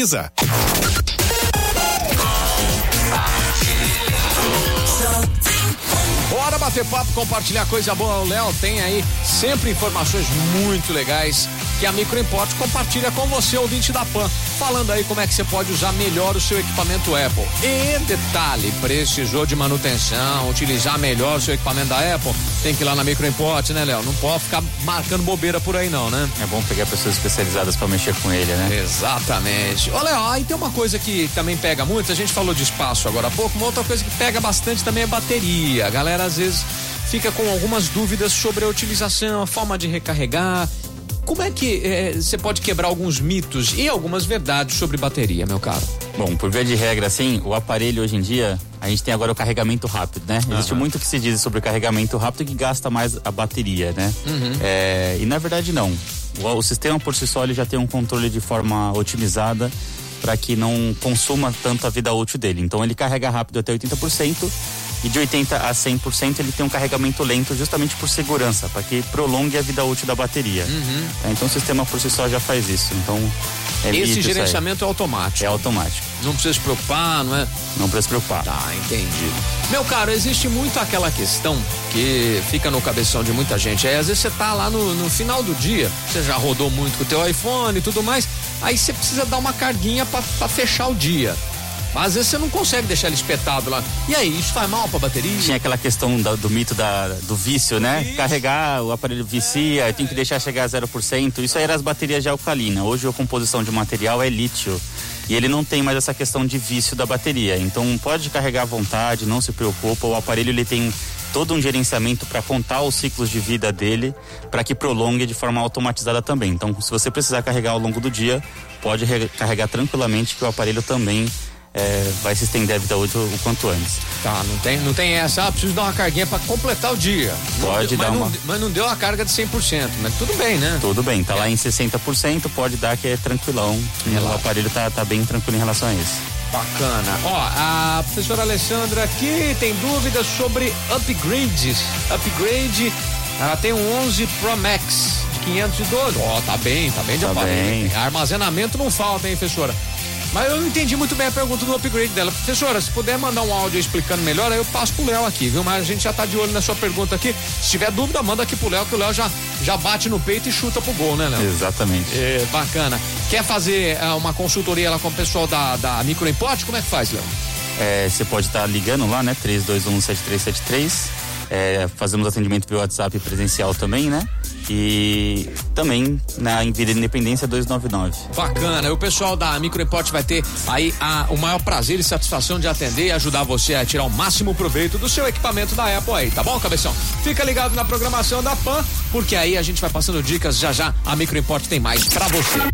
Isa. Bora bater papo, compartilhar coisa boa. O Léo tem aí sempre informações muito legais que a Microimport compartilha com você, ouvinte da PAN, falando aí como é que você pode usar melhor o seu equipamento Apple. E detalhe, precisou de manutenção, utilizar melhor o seu equipamento da Apple, tem que ir lá na Microimport, né, Léo? Não pode ficar marcando bobeira por aí não, né? É bom pegar pessoas especializadas para mexer com ele, né? Exatamente. Ô, Léo, aí tem uma coisa que também pega muito, a gente falou de espaço agora há pouco, uma outra coisa que pega bastante também é bateria. A galera às vezes fica com algumas dúvidas sobre a utilização, a forma de recarregar como é que eh, você é, pode quebrar alguns mitos e algumas verdades sobre bateria, meu caro? Bom, por via de regra, assim, o aparelho hoje em dia, a gente tem agora o carregamento rápido, né? Uhum. Existe muito que se diz sobre carregamento rápido que gasta mais a bateria, né? Uhum. É, e na verdade não. O, o, sistema por si só ele já tem um controle de forma otimizada para que não consuma tanto a vida útil dele. Então ele carrega rápido até 80% e de 80 a 100% ele tem um carregamento lento justamente por segurança, para que prolongue a vida útil da bateria. Uhum. É, então o sistema por si só já faz isso. Então é esse gerenciamento é automático. É automático. Não precisa se preocupar, não é? Não precisa se preocupar. Tá, entendi. Meu caro, existe muito aquela questão que fica no cabeção de muita gente. Aí às vezes você tá lá no, no final do dia, você já rodou muito com o teu iPhone e tudo mais, aí você precisa dar uma carguinha para fechar o dia. Mas às vezes você não consegue deixar ele espetado lá. E aí, isso faz mal pra bateria? Tinha aquela questão da, do mito da, do vício, né? Carregar, o aparelho vicia, tem que deixar chegar a 0%. Isso aí era as baterias de alcalina. Hoje a composição de material é lítio. E ele não tem mais essa questão de vício da bateria. Então pode carregar à vontade, não se preocupa. O aparelho ele tem todo um gerenciamento para contar os ciclos de vida dele, para que prolongue de forma automatizada também. Então, se você precisar carregar ao longo do dia, pode carregar tranquilamente que o aparelho também é, vai se estender a vida útil o quanto antes. Tá, não tem, não tem essa, ah, preciso dar uma carguinha para completar o dia. Pode não, dar mas uma... Não, mas não deu a carga de 100%, mas tudo bem, né? Tudo bem, tá é. lá em 60%, pode dar que é tranquilão. O aparelho tá, tá bem tranquilo em relação a isso. Bacana. Ó, a professora Alessandra aqui tem dúvidas sobre upgrades. Upgrade, ela tem um 11 Pro Max de 512. Ó, oh, tá bem, tá bem de tá aparelho. Bem. Armazenamento não falta, hein, professora? Mas eu não entendi muito bem a pergunta do upgrade dela. Professora, se puder mandar um áudio explicando melhor, aí eu passo pro Léo aqui, viu? Mas a gente já tá de olho na sua pergunta aqui. Se tiver dúvida, manda aqui pro Léo, que o Léo já, já bate no peito e chuta pro gol, né, Léo? Exatamente. É, bacana. Quer fazer uh, uma consultoria lá com o pessoal da, da Microimport? Como é que faz, Léo? É, você pode estar tá ligando lá, né? 3217373. É, fazemos atendimento pelo WhatsApp presencial também, né? e também na Vida Independência 299. Bacana, e o pessoal da Microimport vai ter aí a, o maior prazer e satisfação de atender e ajudar você a tirar o máximo proveito do seu equipamento da Apple aí, tá bom, cabeção? Fica ligado na programação da PAN, porque aí a gente vai passando dicas já já, a Microimport tem mais para você.